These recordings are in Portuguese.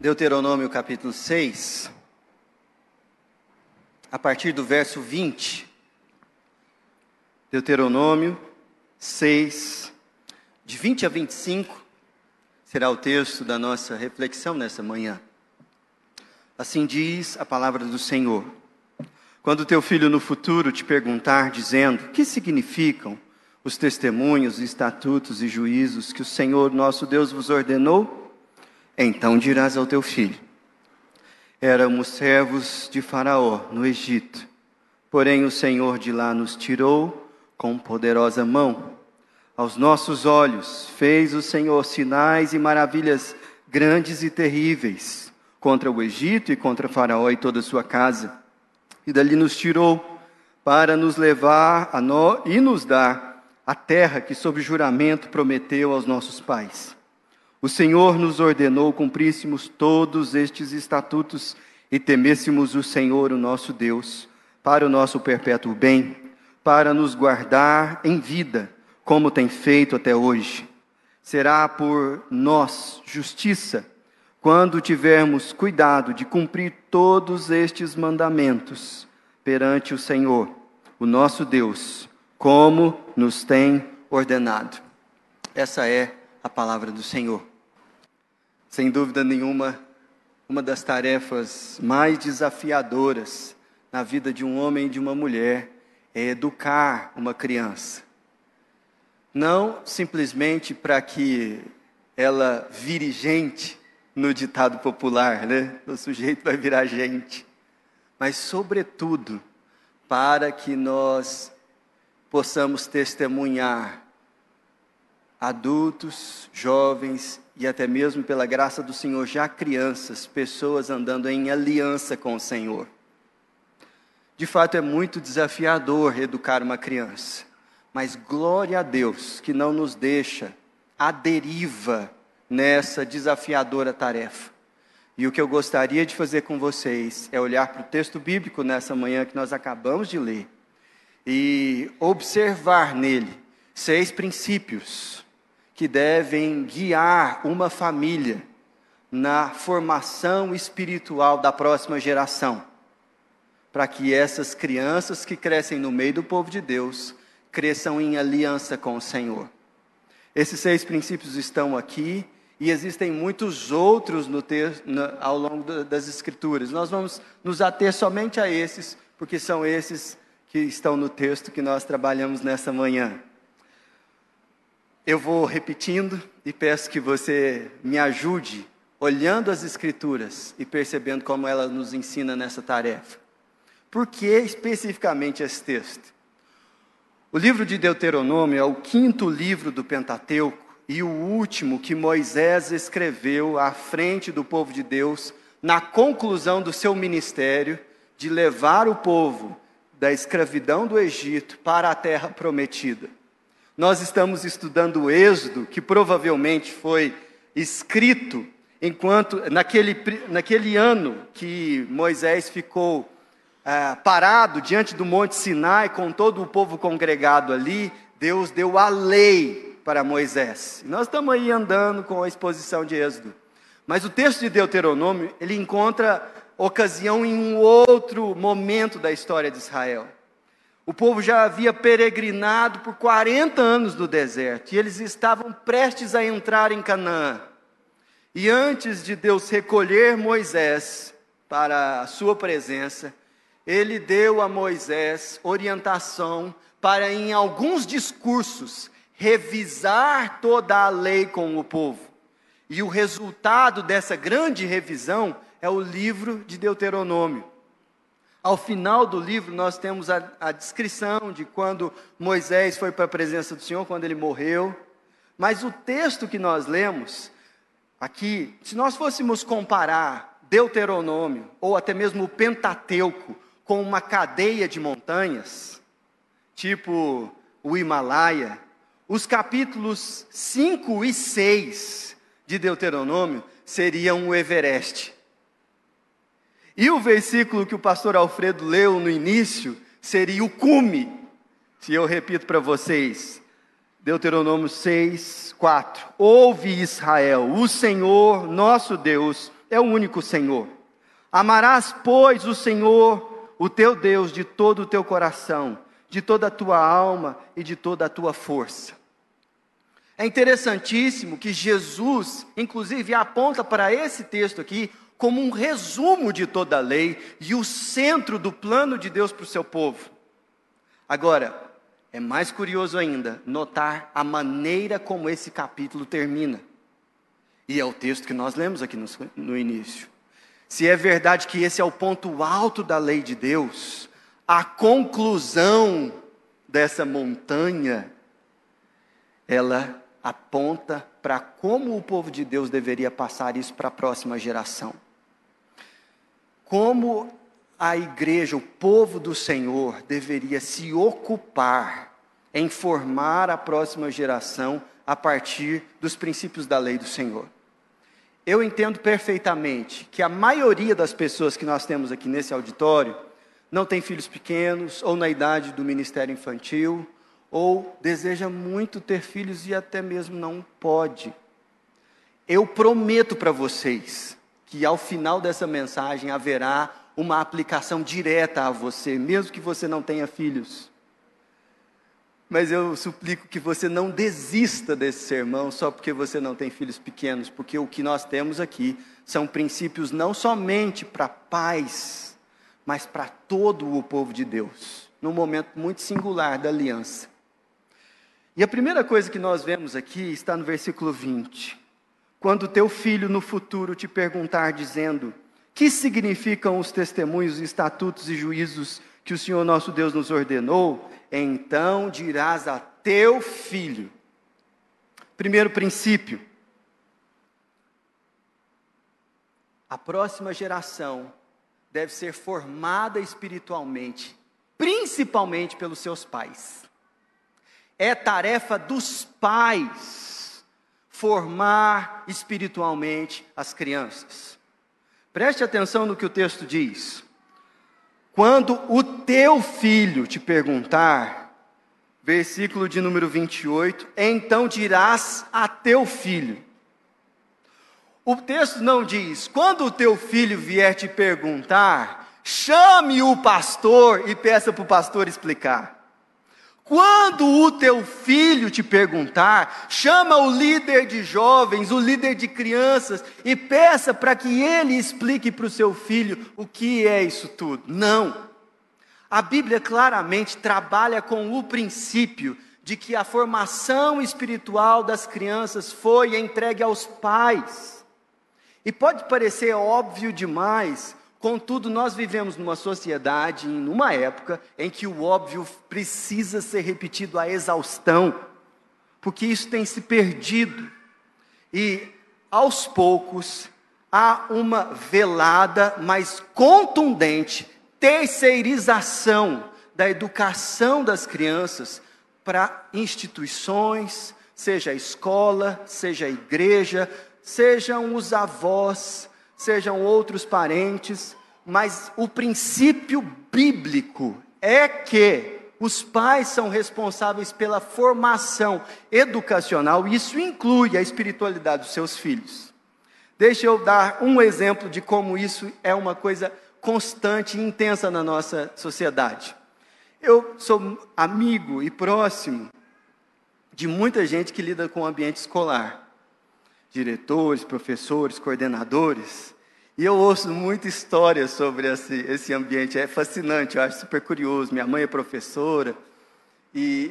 Deuteronômio capítulo 6, a partir do verso 20. Deuteronômio 6, de 20 a 25, será o texto da nossa reflexão nessa manhã. Assim diz a palavra do Senhor. Quando teu filho no futuro te perguntar, dizendo: Que significam os testemunhos, estatutos e juízos que o Senhor nosso Deus vos ordenou? Então dirás ao teu filho: Éramos servos de Faraó no Egito, porém o Senhor de lá nos tirou com poderosa mão. Aos nossos olhos fez o Senhor sinais e maravilhas grandes e terríveis contra o Egito e contra Faraó e toda a sua casa. E dali nos tirou para nos levar nós e nos dar a terra que sob juramento prometeu aos nossos pais. O Senhor nos ordenou cumpríssemos todos estes estatutos e temêssemos o Senhor, o nosso Deus, para o nosso perpétuo bem, para nos guardar em vida, como tem feito até hoje. Será por nós justiça quando tivermos cuidado de cumprir todos estes mandamentos perante o Senhor, o nosso Deus, como nos tem ordenado. Essa é a palavra do Senhor. Sem dúvida nenhuma, uma das tarefas mais desafiadoras na vida de um homem e de uma mulher é educar uma criança. Não simplesmente para que ela vire gente, no ditado popular, né? O sujeito vai virar gente. Mas, sobretudo, para que nós possamos testemunhar adultos, jovens e até mesmo pela graça do Senhor, já crianças, pessoas andando em aliança com o Senhor. De fato, é muito desafiador educar uma criança, mas glória a Deus que não nos deixa à deriva nessa desafiadora tarefa. E o que eu gostaria de fazer com vocês é olhar para o texto bíblico nessa manhã que nós acabamos de ler e observar nele seis princípios que devem guiar uma família na formação espiritual da próxima geração, para que essas crianças que crescem no meio do povo de Deus cresçam em aliança com o Senhor. Esses seis princípios estão aqui e existem muitos outros no no, ao longo das Escrituras. Nós vamos nos ater somente a esses, porque são esses que estão no texto que nós trabalhamos nessa manhã. Eu vou repetindo e peço que você me ajude olhando as Escrituras e percebendo como ela nos ensina nessa tarefa. Por que especificamente esse texto? O livro de Deuteronômio é o quinto livro do Pentateuco e o último que Moisés escreveu à frente do povo de Deus na conclusão do seu ministério de levar o povo da escravidão do Egito para a terra prometida. Nós estamos estudando o Êxodo, que provavelmente foi escrito enquanto naquele, naquele ano que Moisés ficou ah, parado diante do Monte Sinai com todo o povo congregado ali, Deus deu a lei para Moisés. Nós estamos aí andando com a exposição de Êxodo. Mas o texto de Deuteronômio, ele encontra ocasião em um outro momento da história de Israel. O povo já havia peregrinado por 40 anos no deserto e eles estavam prestes a entrar em Canaã. E antes de Deus recolher Moisés para a sua presença, ele deu a Moisés orientação para, em alguns discursos, revisar toda a lei com o povo. E o resultado dessa grande revisão é o livro de Deuteronômio. Ao final do livro, nós temos a, a descrição de quando Moisés foi para a presença do Senhor, quando ele morreu. Mas o texto que nós lemos aqui, se nós fôssemos comparar Deuteronômio, ou até mesmo o Pentateuco, com uma cadeia de montanhas, tipo o Himalaia, os capítulos 5 e 6 de Deuteronômio seriam o Everest. E o versículo que o pastor Alfredo leu no início seria o cume. Se eu repito para vocês, Deuteronômio 6, 4. Ouve Israel, o Senhor nosso Deus, é o único Senhor. Amarás, pois, o Senhor, o teu Deus, de todo o teu coração, de toda a tua alma e de toda a tua força. É interessantíssimo que Jesus, inclusive, aponta para esse texto aqui como um resumo de toda a lei e o centro do plano de Deus para o seu povo. Agora, é mais curioso ainda notar a maneira como esse capítulo termina. E é o texto que nós lemos aqui no, no início. Se é verdade que esse é o ponto alto da lei de Deus, a conclusão dessa montanha, ela aponta para como o povo de Deus deveria passar isso para a próxima geração. Como a igreja, o povo do Senhor, deveria se ocupar em formar a próxima geração a partir dos princípios da lei do Senhor. Eu entendo perfeitamente que a maioria das pessoas que nós temos aqui nesse auditório não tem filhos pequenos, ou na idade do ministério infantil, ou deseja muito ter filhos e até mesmo não pode. Eu prometo para vocês que ao final dessa mensagem haverá uma aplicação direta a você, mesmo que você não tenha filhos. Mas eu suplico que você não desista desse sermão só porque você não tem filhos pequenos, porque o que nós temos aqui são princípios não somente para pais, mas para todo o povo de Deus, num momento muito singular da aliança. E a primeira coisa que nós vemos aqui está no versículo 20. Quando teu filho no futuro te perguntar, dizendo: Que significam os testemunhos, estatutos e juízos que o Senhor nosso Deus nos ordenou? então dirás a teu filho. Primeiro princípio: a próxima geração deve ser formada espiritualmente, principalmente pelos seus pais. É tarefa dos pais formar espiritualmente as crianças. Preste atenção no que o texto diz. Quando o teu filho te perguntar, versículo de número 28, então dirás a teu filho. O texto não diz, quando o teu filho vier te perguntar, chame o pastor e peça para o pastor explicar. Quando o teu filho te perguntar, chama o líder de jovens, o líder de crianças e peça para que ele explique para o seu filho o que é isso tudo. Não. A Bíblia claramente trabalha com o princípio de que a formação espiritual das crianças foi entregue aos pais. E pode parecer óbvio demais, Contudo, nós vivemos numa sociedade, numa época, em que o óbvio precisa ser repetido à exaustão, porque isso tem se perdido. E, aos poucos, há uma velada, mas contundente, terceirização da educação das crianças para instituições, seja a escola, seja a igreja, sejam os avós, sejam outros parentes, mas o princípio bíblico é que os pais são responsáveis pela formação educacional, e isso inclui a espiritualidade dos seus filhos. Deixa eu dar um exemplo de como isso é uma coisa constante e intensa na nossa sociedade. Eu sou amigo e próximo de muita gente que lida com o ambiente escolar diretores, professores, coordenadores. E eu ouço muita história sobre esse, esse ambiente, é fascinante, eu acho super curioso. Minha mãe é professora, e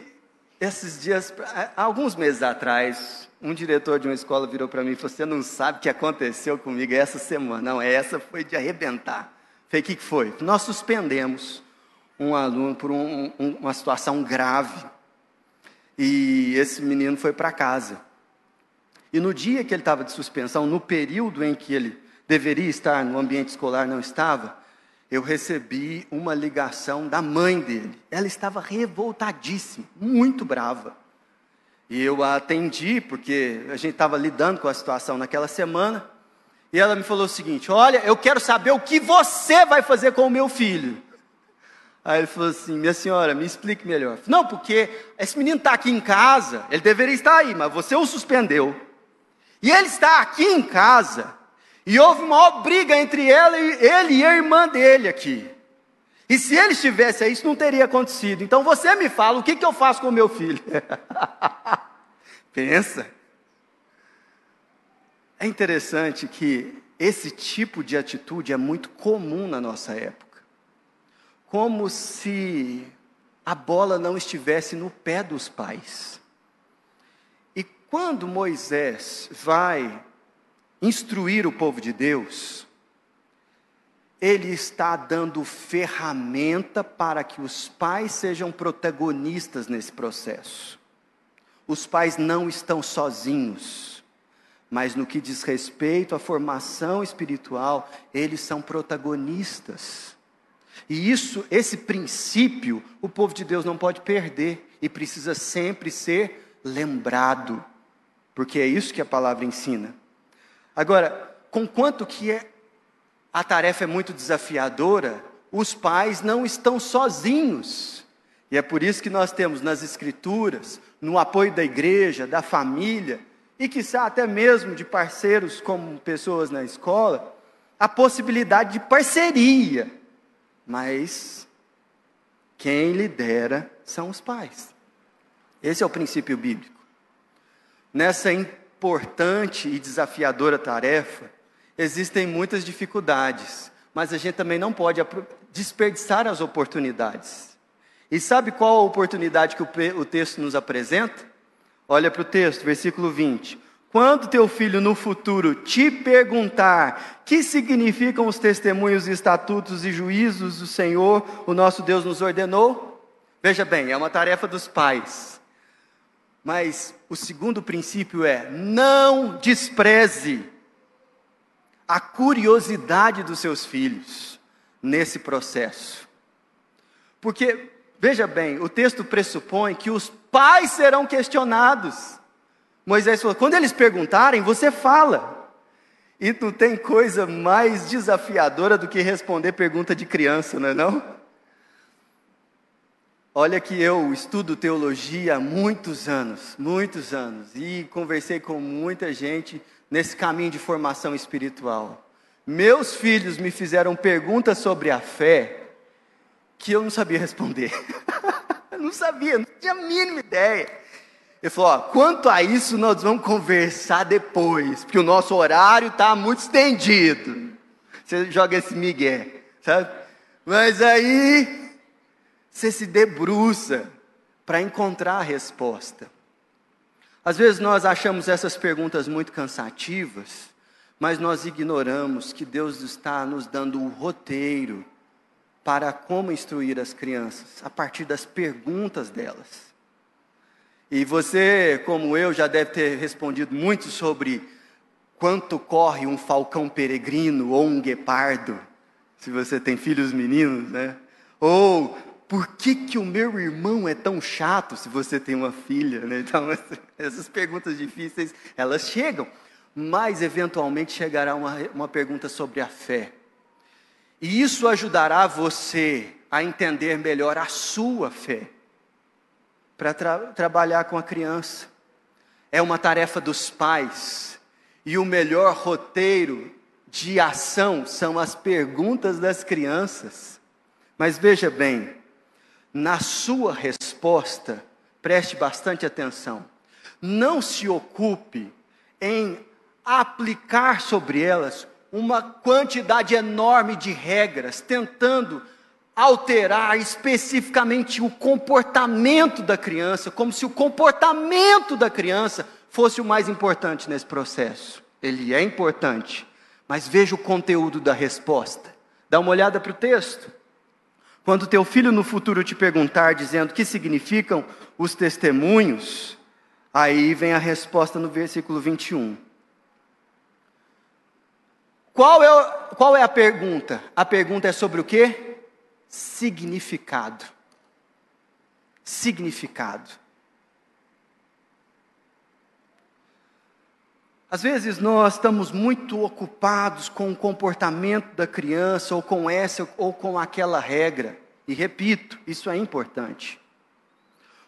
esses dias, alguns meses atrás, um diretor de uma escola virou para mim e falou: Você não sabe o que aconteceu comigo essa semana? Não, essa foi de arrebentar. Falei: O que foi? Nós suspendemos um aluno por um, um, uma situação grave. E esse menino foi para casa. E no dia que ele estava de suspensão, no período em que ele deveria estar no ambiente escolar, não estava, eu recebi uma ligação da mãe dele. Ela estava revoltadíssima, muito brava. E eu a atendi, porque a gente estava lidando com a situação naquela semana. E ela me falou o seguinte: Olha, eu quero saber o que você vai fazer com o meu filho. Aí ele falou assim: Minha senhora, me explique melhor. Não, porque esse menino está aqui em casa, ele deveria estar aí, mas você o suspendeu. E ele está aqui em casa, E houve uma briga entre ela e, ele e a irmã dele aqui. E se ele estivesse aí, isso não teria acontecido. Então você me fala, o que, que eu faço com o meu filho? Pensa. É interessante que esse tipo de atitude é muito comum na nossa época. Como se a bola não estivesse no pé dos pais. Quando Moisés vai instruir o povo de Deus, ele está dando ferramenta para que os pais sejam protagonistas nesse processo. Os pais não estão sozinhos, mas no que diz respeito à formação espiritual, eles são protagonistas. E isso, esse princípio, o povo de Deus não pode perder e precisa sempre ser lembrado, porque é isso que a palavra ensina. Agora, com quanto que é a tarefa é muito desafiadora, os pais não estão sozinhos. E é por isso que nós temos nas Escrituras, no apoio da igreja, da família, e que até mesmo de parceiros como pessoas na escola, a possibilidade de parceria. Mas quem lidera são os pais. Esse é o princípio bíblico. Nessa importante e desafiadora tarefa, existem muitas dificuldades, mas a gente também não pode desperdiçar as oportunidades. E sabe qual a oportunidade que o texto nos apresenta? Olha para o texto, versículo 20. Quando teu filho no futuro te perguntar que significam os testemunhos, estatutos e juízos do Senhor, o nosso Deus nos ordenou, veja bem, é uma tarefa dos pais. Mas o segundo princípio é: não despreze a curiosidade dos seus filhos nesse processo. Porque, veja bem, o texto pressupõe que os pais serão questionados. Moisés falou: quando eles perguntarem, você fala. E não tem coisa mais desafiadora do que responder pergunta de criança, não é não? Olha que eu estudo teologia há muitos anos, muitos anos, e conversei com muita gente nesse caminho de formação espiritual. Meus filhos me fizeram perguntas sobre a fé que eu não sabia responder. não sabia, não tinha a mínima ideia. Ele falou: ó, quanto a isso, nós vamos conversar depois, porque o nosso horário está muito estendido. Você joga esse migué, sabe? Mas aí, você se debruça para encontrar a resposta. Às vezes nós achamos essas perguntas muito cansativas, mas nós ignoramos que Deus está nos dando o um roteiro para como instruir as crianças, a partir das perguntas delas. E você, como eu, já deve ter respondido muito sobre quanto corre um falcão peregrino ou um guepardo, se você tem filhos meninos, né? Ou por que, que o meu irmão é tão chato se você tem uma filha? Né? Então, essas perguntas difíceis, elas chegam. Mas, eventualmente, chegará uma, uma pergunta sobre a fé. E isso ajudará você a entender melhor a sua fé. Para tra trabalhar com a criança. É uma tarefa dos pais. E o melhor roteiro de ação são as perguntas das crianças. Mas veja bem, na sua resposta, preste bastante atenção. Não se ocupe em aplicar sobre elas uma quantidade enorme de regras, tentando alterar especificamente o comportamento da criança, como se o comportamento da criança fosse o mais importante nesse processo. Ele é importante, mas veja o conteúdo da resposta. Dá uma olhada para o texto. Quando teu filho no futuro te perguntar, dizendo o que significam os testemunhos, aí vem a resposta no versículo 21. Qual é, qual é a pergunta? A pergunta é sobre o que? Significado. Significado. Às vezes nós estamos muito ocupados com o comportamento da criança, ou com essa ou com aquela regra. E repito, isso é importante.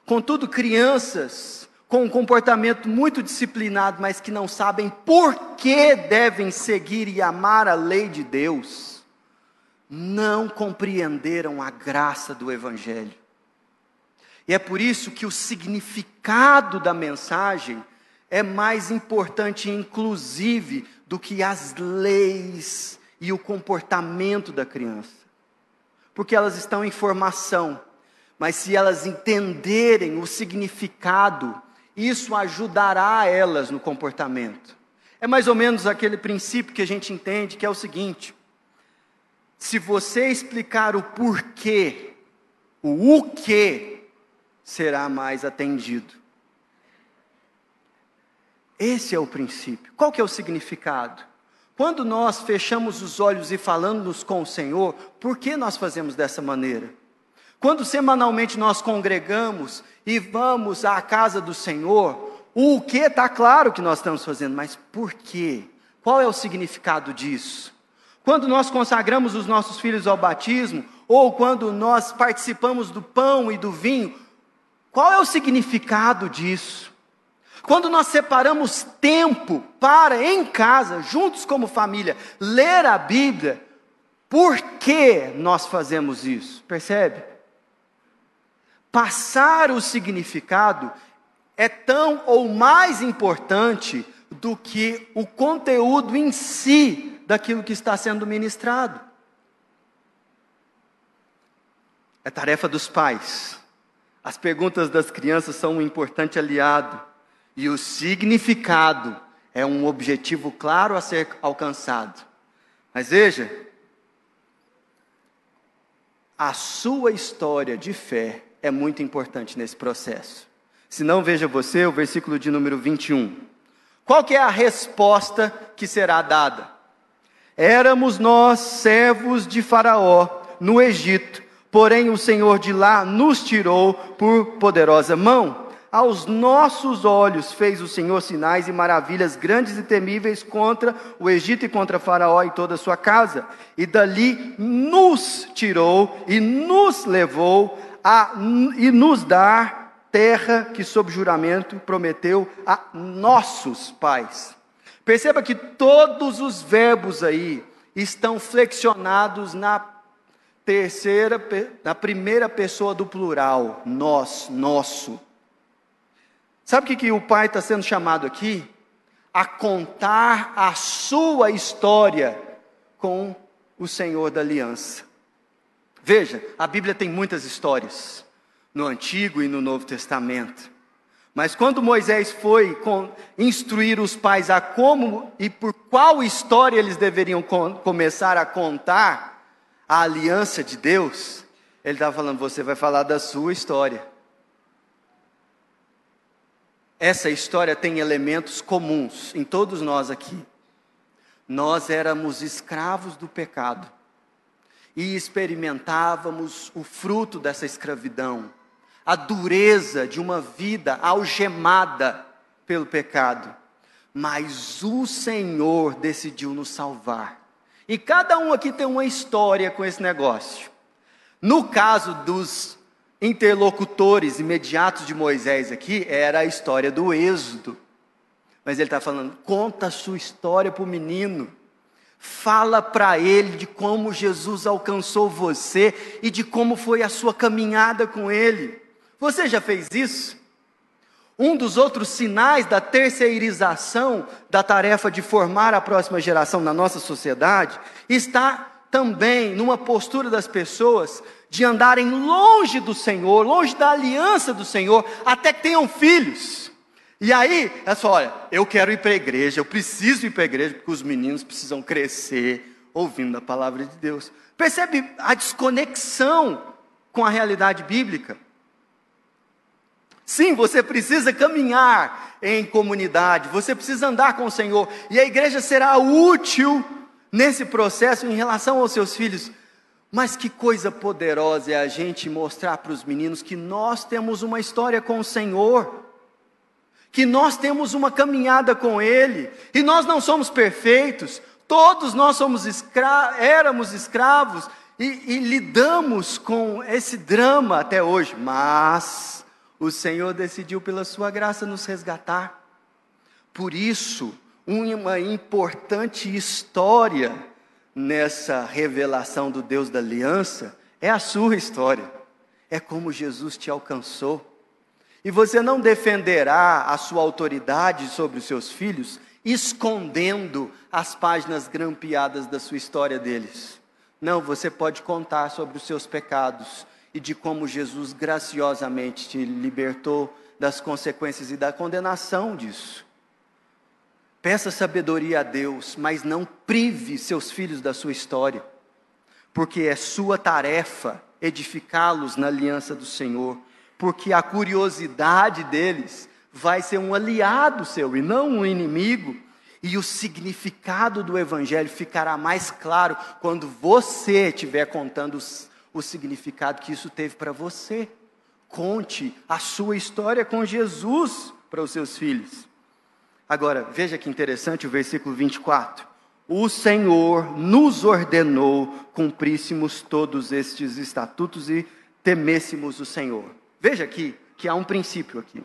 Contudo, crianças com um comportamento muito disciplinado, mas que não sabem por que devem seguir e amar a lei de Deus, não compreenderam a graça do Evangelho. E é por isso que o significado da mensagem é mais importante, inclusive, do que as leis e o comportamento da criança. Porque elas estão em formação, mas se elas entenderem o significado isso ajudará elas no comportamento. É mais ou menos aquele princípio que a gente entende, que é o seguinte: se você explicar o porquê, o o que será mais atendido. Esse é o princípio. Qual que é o significado? Quando nós fechamos os olhos e falamos com o Senhor, por que nós fazemos dessa maneira? Quando semanalmente nós congregamos e vamos à casa do Senhor, o que está claro que nós estamos fazendo, mas por quê? Qual é o significado disso? Quando nós consagramos os nossos filhos ao batismo, ou quando nós participamos do pão e do vinho, qual é o significado disso? Quando nós separamos tempo para, em casa, juntos como família, ler a Bíblia, por que nós fazemos isso? Percebe? Passar o significado é tão ou mais importante do que o conteúdo em si daquilo que está sendo ministrado. É tarefa dos pais. As perguntas das crianças são um importante aliado. E o significado é um objetivo claro a ser alcançado. Mas veja, a sua história de fé é muito importante nesse processo. Se não, veja você o versículo de número 21. Qual que é a resposta que será dada? Éramos nós servos de Faraó no Egito, porém o Senhor de lá nos tirou por poderosa mão. Aos nossos olhos fez o Senhor sinais e maravilhas grandes e temíveis contra o Egito e contra Faraó e toda a sua casa. E dali nos tirou e nos levou a, e nos dar terra que, sob juramento, prometeu a nossos pais. Perceba que todos os verbos aí estão flexionados na terceira, na primeira pessoa do plural, nós, nosso. Sabe o que, que o pai está sendo chamado aqui? A contar a sua história com o Senhor da aliança. Veja, a Bíblia tem muitas histórias, no Antigo e no Novo Testamento. Mas quando Moisés foi instruir os pais a como e por qual história eles deveriam começar a contar a aliança de Deus, ele estava falando: você vai falar da sua história. Essa história tem elementos comuns em todos nós aqui. Nós éramos escravos do pecado e experimentávamos o fruto dessa escravidão, a dureza de uma vida algemada pelo pecado. Mas o Senhor decidiu nos salvar. E cada um aqui tem uma história com esse negócio. No caso dos interlocutores imediatos de Moisés aqui, era a história do Êxodo. Mas ele está falando, conta a sua história para o menino. Fala para ele de como Jesus alcançou você e de como foi a sua caminhada com ele. Você já fez isso? Um dos outros sinais da terceirização da tarefa de formar a próxima geração na nossa sociedade está também numa postura das pessoas de andarem longe do Senhor, longe da aliança do Senhor, até que tenham filhos. E aí, é só, olha, eu quero ir para a igreja, eu preciso ir para a igreja, porque os meninos precisam crescer ouvindo a palavra de Deus. Percebe a desconexão com a realidade bíblica? Sim, você precisa caminhar em comunidade, você precisa andar com o Senhor, e a igreja será útil nesse processo em relação aos seus filhos. Mas que coisa poderosa é a gente mostrar para os meninos que nós temos uma história com o Senhor que nós temos uma caminhada com Ele, e nós não somos perfeitos, todos nós somos escra éramos escravos e, e lidamos com esse drama até hoje, mas o Senhor decidiu, pela Sua graça, nos resgatar. Por isso, uma importante história nessa revelação do Deus da aliança é a sua história. É como Jesus te alcançou. E você não defenderá a sua autoridade sobre os seus filhos escondendo as páginas grampeadas da sua história deles. Não, você pode contar sobre os seus pecados e de como Jesus graciosamente te libertou das consequências e da condenação disso. Peça sabedoria a Deus, mas não prive seus filhos da sua história, porque é sua tarefa edificá-los na aliança do Senhor, porque a curiosidade deles vai ser um aliado seu e não um inimigo e o significado do Evangelho ficará mais claro quando você estiver contando o significado que isso teve para você. Conte a sua história com Jesus para os seus filhos. Agora, veja que interessante o versículo 24. O Senhor nos ordenou cumpríssemos todos estes estatutos e temêssemos o Senhor. Veja aqui que há um princípio aqui.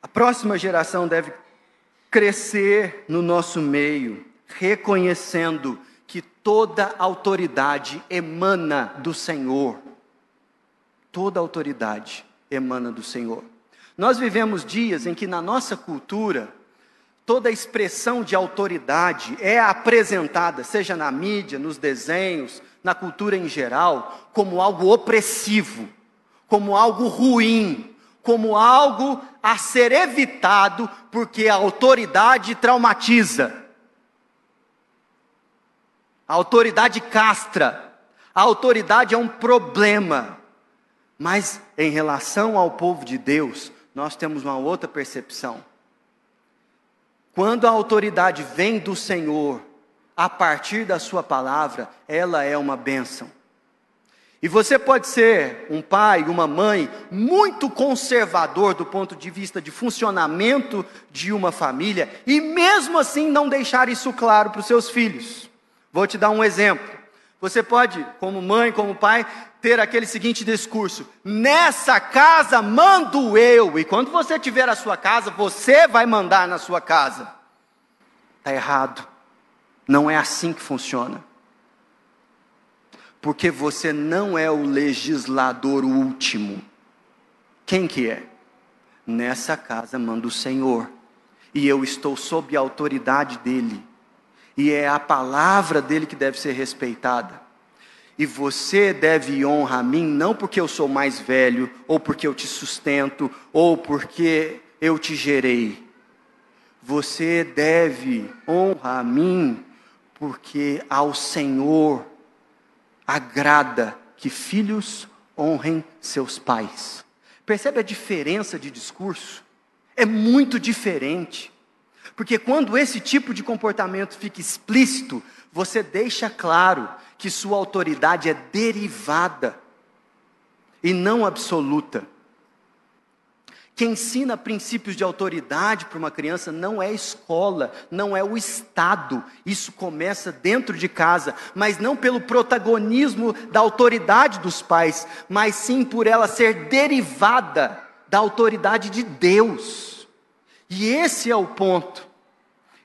A próxima geração deve crescer no nosso meio, reconhecendo que toda autoridade emana do Senhor. Toda autoridade emana do Senhor. Nós vivemos dias em que na nossa cultura, toda expressão de autoridade é apresentada, seja na mídia, nos desenhos, na cultura em geral, como algo opressivo, como algo ruim, como algo a ser evitado, porque a autoridade traumatiza. A autoridade castra. A autoridade é um problema. Mas em relação ao povo de Deus, nós temos uma outra percepção. Quando a autoridade vem do Senhor, a partir da Sua palavra, ela é uma bênção. E você pode ser um pai, uma mãe muito conservador do ponto de vista de funcionamento de uma família e mesmo assim não deixar isso claro para os seus filhos. Vou te dar um exemplo. Você pode, como mãe, como pai, ter aquele seguinte discurso: Nessa casa mando eu, e quando você tiver a sua casa, você vai mandar na sua casa. Está errado. Não é assim que funciona porque você não é o legislador último. Quem que é? Nessa casa manda o Senhor, e eu estou sob a autoridade dele, e é a palavra dele que deve ser respeitada. E você deve honrar a mim, não porque eu sou mais velho, ou porque eu te sustento, ou porque eu te gerei. Você deve honrar a mim, porque ao Senhor agrada que filhos honrem seus pais. Percebe a diferença de discurso? É muito diferente. Porque quando esse tipo de comportamento fica explícito, você deixa claro que sua autoridade é derivada e não absoluta. Quem ensina princípios de autoridade para uma criança não é a escola, não é o Estado. Isso começa dentro de casa, mas não pelo protagonismo da autoridade dos pais, mas sim por ela ser derivada da autoridade de Deus. E esse é o ponto.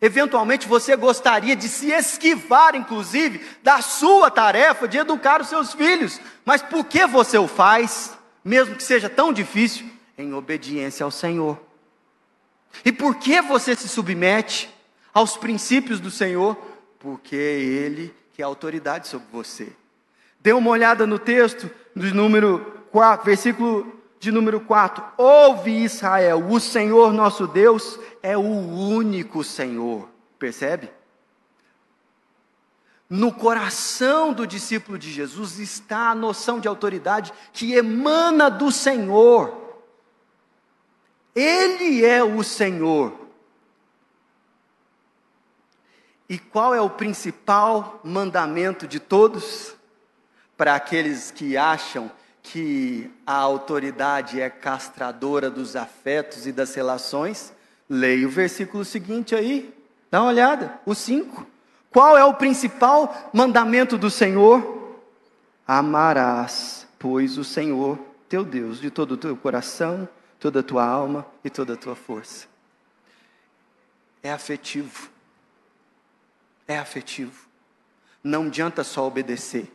Eventualmente você gostaria de se esquivar, inclusive, da sua tarefa de educar os seus filhos, mas por que você o faz, mesmo que seja tão difícil? em obediência ao Senhor. E por que você se submete aos princípios do Senhor? Porque é Ele que é autoridade sobre você. Dê uma olhada no texto do número 4, versículo de número 4. Ouve Israel, o Senhor nosso Deus é o único Senhor. Percebe? No coração do discípulo de Jesus está a noção de autoridade que emana do Senhor. Ele é o Senhor. E qual é o principal mandamento de todos? Para aqueles que acham que a autoridade é castradora dos afetos e das relações, leia o versículo seguinte aí, dá uma olhada, o 5. Qual é o principal mandamento do Senhor? Amarás, pois, o Senhor, teu Deus de todo o teu coração, toda a tua alma e toda a tua força. É afetivo. É afetivo. Não adianta só obedecer.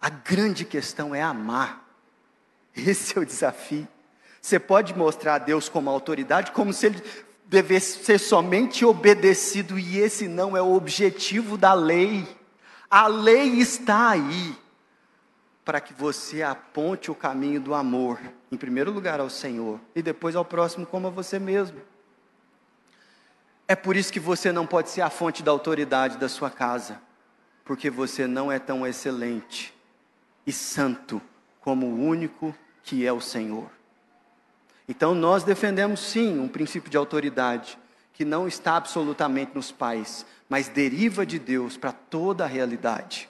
A grande questão é amar. Esse é o desafio. Você pode mostrar a Deus como autoridade, como se ele devesse ser somente obedecido, e esse não é o objetivo da lei. A lei está aí para que você aponte o caminho do amor, em primeiro lugar ao Senhor e depois ao próximo como a você mesmo. É por isso que você não pode ser a fonte da autoridade da sua casa, porque você não é tão excelente e santo como o único que é o Senhor. Então nós defendemos sim um princípio de autoridade que não está absolutamente nos pais, mas deriva de Deus para toda a realidade.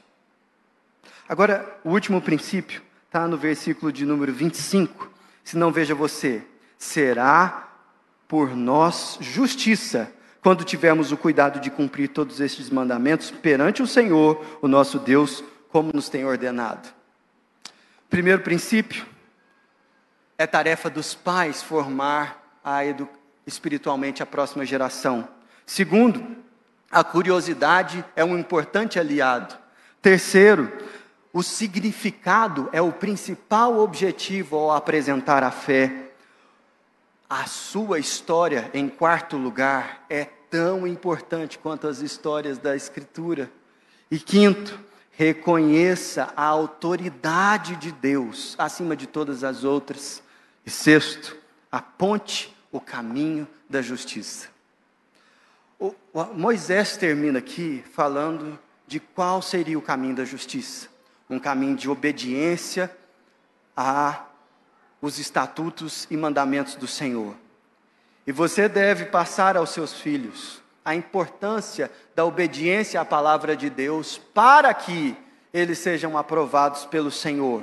Agora, o último princípio está no versículo de número 25. Se não veja você, será por nós justiça quando tivermos o cuidado de cumprir todos estes mandamentos perante o Senhor, o nosso Deus, como nos tem ordenado. Primeiro princípio, é tarefa dos pais formar a espiritualmente a próxima geração. Segundo, a curiosidade é um importante aliado. Terceiro, o significado é o principal objetivo ao apresentar a fé. A sua história, em quarto lugar, é tão importante quanto as histórias da Escritura. E quinto, reconheça a autoridade de Deus acima de todas as outras. E sexto, aponte o caminho da justiça. O, o, Moisés termina aqui falando de qual seria o caminho da justiça. Um caminho de obediência a os estatutos e mandamentos do Senhor. E você deve passar aos seus filhos a importância da obediência à palavra de Deus para que eles sejam aprovados pelo Senhor.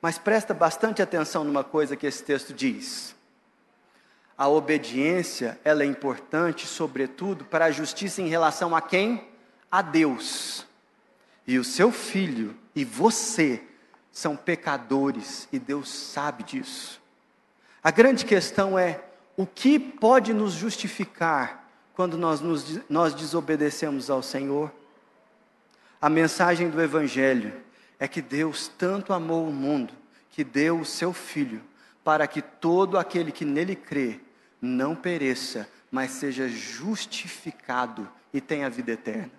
Mas presta bastante atenção numa coisa que esse texto diz. A obediência, ela é importante, sobretudo, para a justiça em relação a quem? A Deus. E o seu filho e você são pecadores e Deus sabe disso. A grande questão é: o que pode nos justificar quando nós, nos, nós desobedecemos ao Senhor? A mensagem do Evangelho é que Deus tanto amou o mundo que deu o seu Filho, para que todo aquele que nele crê não pereça, mas seja justificado e tenha vida eterna.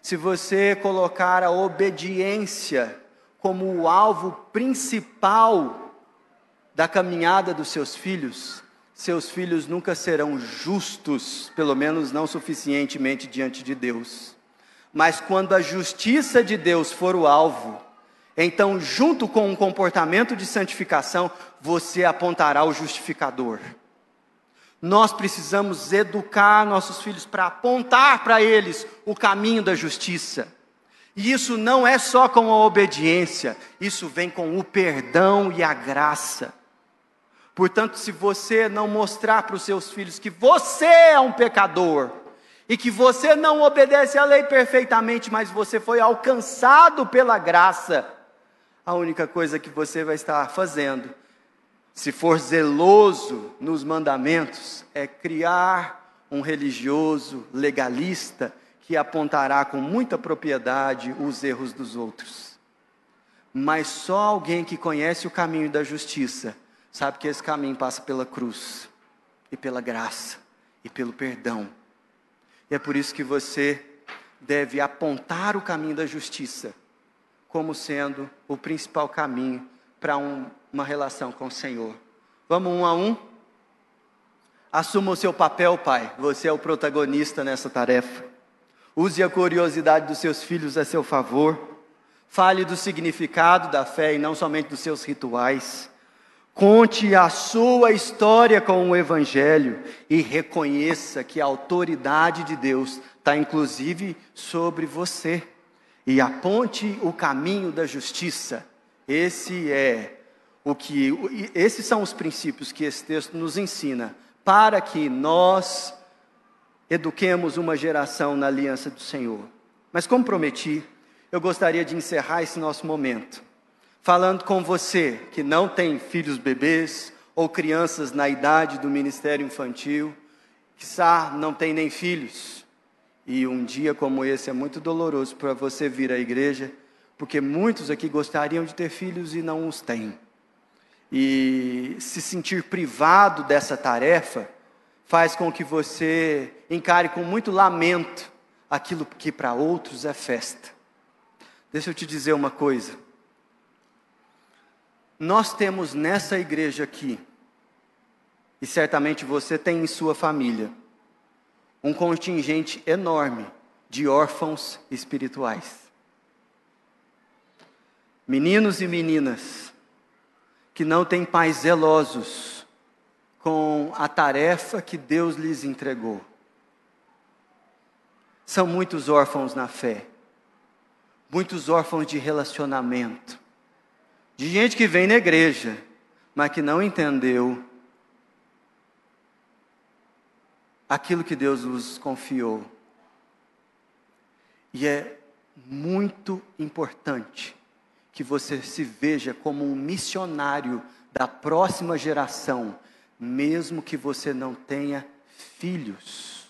Se você colocar a obediência como o alvo principal da caminhada dos seus filhos, seus filhos nunca serão justos, pelo menos não suficientemente diante de Deus. Mas quando a justiça de Deus for o alvo, então, junto com um comportamento de santificação, você apontará o justificador. Nós precisamos educar nossos filhos para apontar para eles o caminho da justiça. E isso não é só com a obediência, isso vem com o perdão e a graça. Portanto, se você não mostrar para os seus filhos que você é um pecador, e que você não obedece à lei perfeitamente, mas você foi alcançado pela graça, a única coisa que você vai estar fazendo, se for zeloso nos mandamentos, é criar um religioso legalista que apontará com muita propriedade os erros dos outros. Mas só alguém que conhece o caminho da justiça sabe que esse caminho passa pela cruz, e pela graça, e pelo perdão e é por isso que você deve apontar o caminho da justiça como sendo o principal caminho para um, uma relação com o Senhor. Vamos um a um? Assuma o seu papel, pai. Você é o protagonista nessa tarefa. Use a curiosidade dos seus filhos a seu favor. Fale do significado da fé e não somente dos seus rituais. Conte a sua história com o Evangelho e reconheça que a autoridade de Deus está inclusive sobre você. E aponte o caminho da justiça. Esse é o que, esses são os princípios que esse texto nos ensina para que nós eduquemos uma geração na aliança do Senhor. Mas como prometi, eu gostaria de encerrar esse nosso momento falando com você que não tem filhos bebês ou crianças na idade do ministério infantil, que não tem nem filhos. E um dia como esse é muito doloroso para você vir à igreja, porque muitos aqui gostariam de ter filhos e não os têm. E se sentir privado dessa tarefa faz com que você encare com muito lamento aquilo que para outros é festa. Deixa eu te dizer uma coisa. Nós temos nessa igreja aqui, e certamente você tem em sua família, um contingente enorme de órfãos espirituais. Meninos e meninas que não têm pais zelosos com a tarefa que Deus lhes entregou. São muitos órfãos na fé, muitos órfãos de relacionamento, de gente que vem na igreja, mas que não entendeu aquilo que Deus nos confiou. E é muito importante que você se veja como um missionário da próxima geração, mesmo que você não tenha filhos,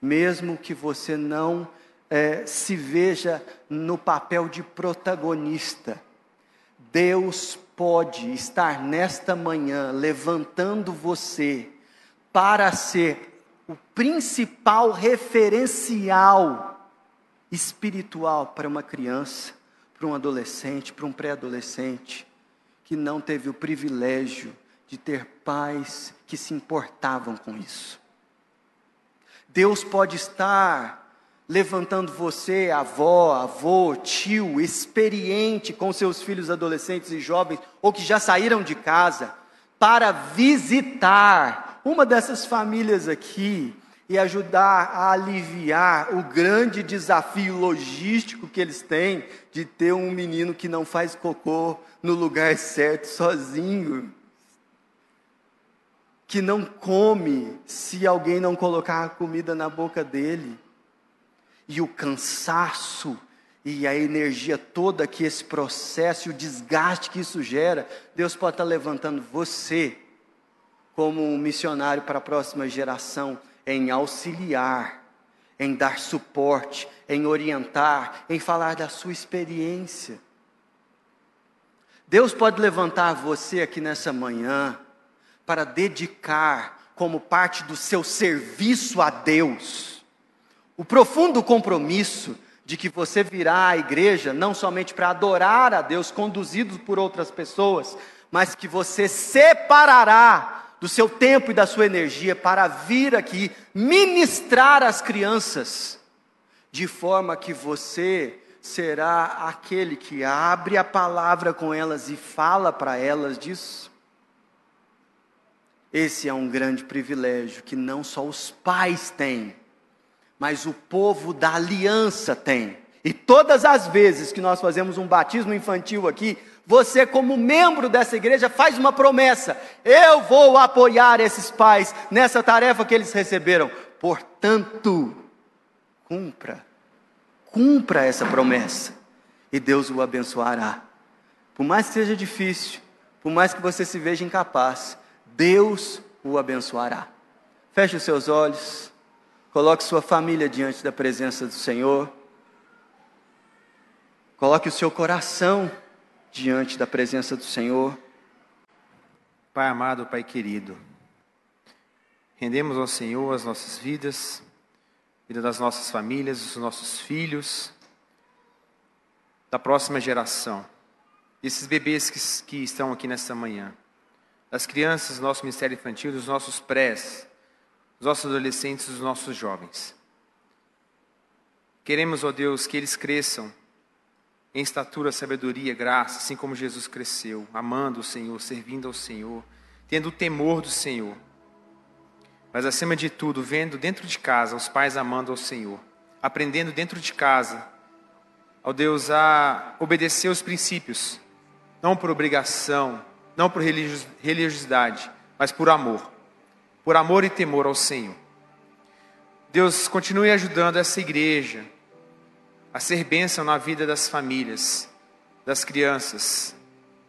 mesmo que você não é, se veja no papel de protagonista. Deus pode estar nesta manhã levantando você para ser o principal referencial espiritual para uma criança, para um adolescente, para um pré-adolescente que não teve o privilégio de ter pais que se importavam com isso. Deus pode estar levantando você, avó, avô, tio, experiente com seus filhos adolescentes e jovens, ou que já saíram de casa, para visitar uma dessas famílias aqui e ajudar a aliviar o grande desafio logístico que eles têm de ter um menino que não faz cocô no lugar certo sozinho, que não come se alguém não colocar a comida na boca dele. E o cansaço e a energia toda que esse processo e o desgaste que isso gera, Deus pode estar levantando você como um missionário para a próxima geração em auxiliar, em dar suporte, em orientar, em falar da sua experiência. Deus pode levantar você aqui nessa manhã para dedicar como parte do seu serviço a Deus o profundo compromisso de que você virá à igreja não somente para adorar a Deus, conduzido por outras pessoas, mas que você separará do seu tempo e da sua energia para vir aqui ministrar às crianças, de forma que você será aquele que abre a palavra com elas e fala para elas disso. Esse é um grande privilégio que não só os pais têm, mas o povo da aliança tem. E todas as vezes que nós fazemos um batismo infantil aqui, você, como membro dessa igreja, faz uma promessa: eu vou apoiar esses pais nessa tarefa que eles receberam. Portanto, cumpra, cumpra essa promessa, e Deus o abençoará. Por mais que seja difícil, por mais que você se veja incapaz, Deus o abençoará. Feche os seus olhos. Coloque sua família diante da presença do Senhor. Coloque o seu coração diante da presença do Senhor. Pai amado, Pai querido, rendemos ao Senhor as nossas vidas, vida das nossas famílias, dos nossos filhos, da próxima geração, desses bebês que, que estão aqui nesta manhã, das crianças do nosso ministério infantil, dos nossos prés, os nossos adolescentes os nossos jovens. Queremos, ó Deus, que eles cresçam em estatura, sabedoria, graça, assim como Jesus cresceu, amando o Senhor, servindo ao Senhor, tendo o temor do Senhor. Mas acima de tudo, vendo dentro de casa os pais amando ao Senhor, aprendendo dentro de casa, ao Deus, a obedecer os princípios, não por obrigação, não por religiosidade, mas por amor por amor e temor ao Senhor. Deus continue ajudando essa igreja a ser bênção na vida das famílias, das crianças,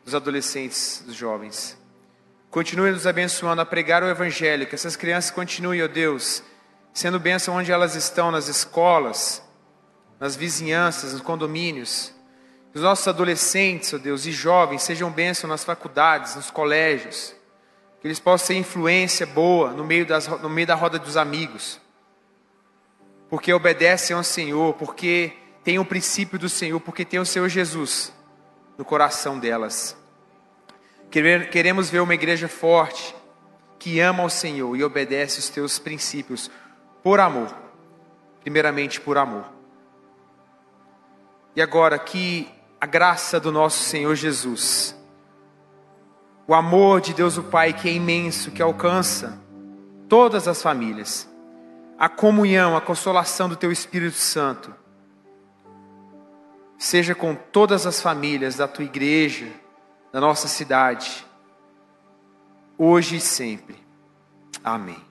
dos adolescentes, dos jovens. Continue nos abençoando a pregar o Evangelho, que essas crianças continuem, ó Deus, sendo bênção onde elas estão, nas escolas, nas vizinhanças, nos condomínios. Que os nossos adolescentes, ó Deus, e jovens sejam bênção nas faculdades, nos colégios. Que eles possam ser influência boa no meio, das, no meio da roda dos amigos. Porque obedecem ao Senhor, porque têm o princípio do Senhor, porque têm o Senhor Jesus no coração delas. Queremos ver uma igreja forte, que ama o Senhor e obedece os teus princípios por amor, primeiramente por amor. E agora que a graça do nosso Senhor Jesus, o amor de Deus o Pai que é imenso, que alcança todas as famílias, a comunhão, a consolação do Teu Espírito Santo, seja com todas as famílias da Tua igreja, da nossa cidade, hoje e sempre. Amém.